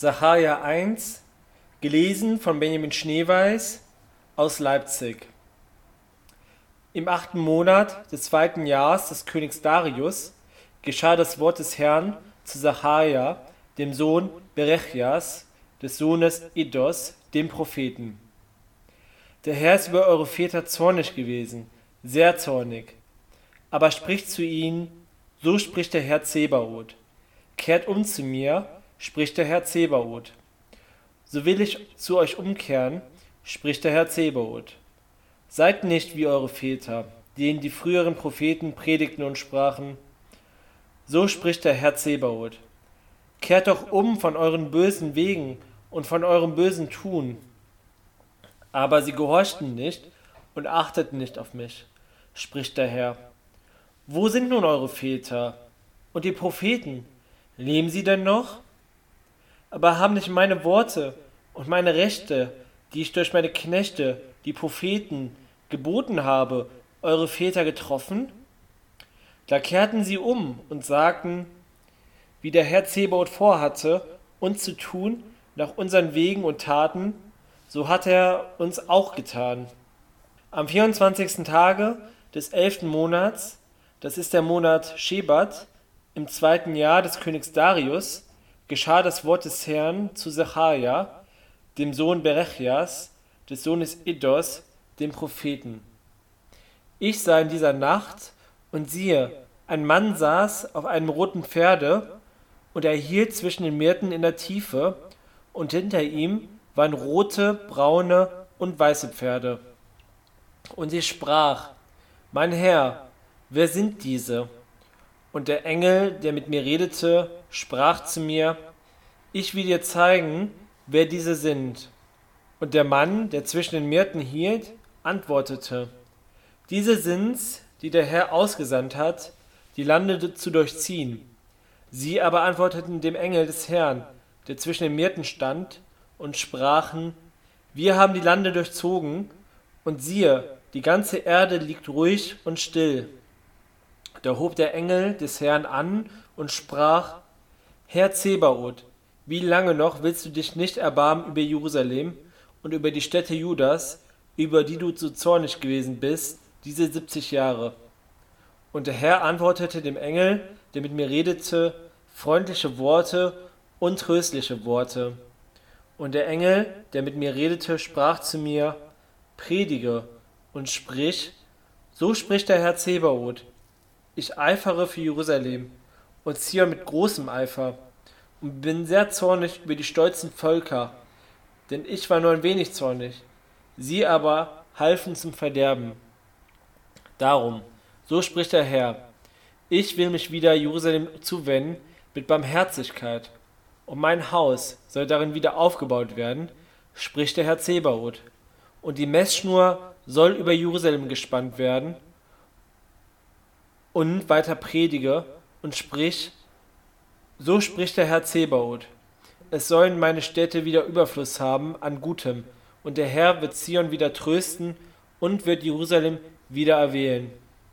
Sacharja 1, gelesen von Benjamin Schneeweiß aus Leipzig. Im achten Monat des zweiten Jahres des Königs Darius geschah das Wort des Herrn zu Sacharja, dem Sohn Berechias, des Sohnes Iddos, dem Propheten. Der Herr ist über eure Väter zornig gewesen, sehr zornig. Aber spricht zu ihnen, so spricht der Herr Zebaoth. Kehrt um zu mir, spricht der Herr Zebaoth. So will ich zu euch umkehren, spricht der Herr Zebaoth. Seid nicht wie eure Väter, denen die früheren Propheten predigten und sprachen, so spricht der Herr Zebaoth. Kehrt doch um von euren bösen Wegen und von eurem bösen Tun. Aber sie gehorchten nicht und achteten nicht auf mich, spricht der Herr. Wo sind nun eure Väter und die Propheten? Leben sie denn noch? Aber haben nicht meine Worte und meine Rechte, die ich durch meine Knechte, die Propheten, geboten habe, eure Väter getroffen? Da kehrten sie um und sagten, wie der Herr Zebaoth vorhatte, uns zu tun, nach unseren Wegen und Taten, so hat er uns auch getan. Am 24. Tage des elften Monats, das ist der Monat Shebat, im zweiten Jahr des Königs Darius, geschah das Wort des Herrn zu Sacharja, dem Sohn Berechias, des Sohnes Iddos, dem Propheten. Ich sah in dieser Nacht, und siehe, ein Mann saß auf einem roten Pferde, und er hielt zwischen den Myrten in der Tiefe, und hinter ihm waren rote, braune und weiße Pferde. Und ich sprach, Mein Herr, wer sind diese? Und der Engel, der mit mir redete, sprach zu mir, Ich will dir zeigen, wer diese sind. Und der Mann, der zwischen den Myrten hielt, antwortete, Diese sind's, die der Herr ausgesandt hat, die Lande zu durchziehen. Sie aber antworteten dem Engel des Herrn, der zwischen den Myrten stand, und sprachen, Wir haben die Lande durchzogen, und siehe, die ganze Erde liegt ruhig und still. Da hob der Engel des Herrn an und sprach, Herr Zebaoth, wie lange noch willst du dich nicht erbarmen über Jerusalem und über die Städte Judas, über die du so zornig gewesen bist, diese siebzig Jahre? Und der Herr antwortete dem Engel, der mit mir redete, freundliche Worte und tröstliche Worte. Und der Engel, der mit mir redete, sprach zu mir, Predige und sprich, so spricht der Herr Zebaoth, ich eifere für Jerusalem und ziehe mit großem Eifer und bin sehr zornig über die stolzen Völker, denn ich war nur ein wenig zornig, sie aber halfen zum Verderben. Darum, so spricht der Herr, ich will mich wieder Jerusalem zuwenden mit Barmherzigkeit, und mein Haus soll darin wieder aufgebaut werden, spricht der Herr Zebaoth, und die Messschnur soll über Jerusalem gespannt werden, und weiter predige und sprich, so spricht der Herr Zebaoth. Es sollen meine Städte wieder Überfluss haben an Gutem, und der Herr wird Zion wieder trösten und wird Jerusalem wieder erwählen.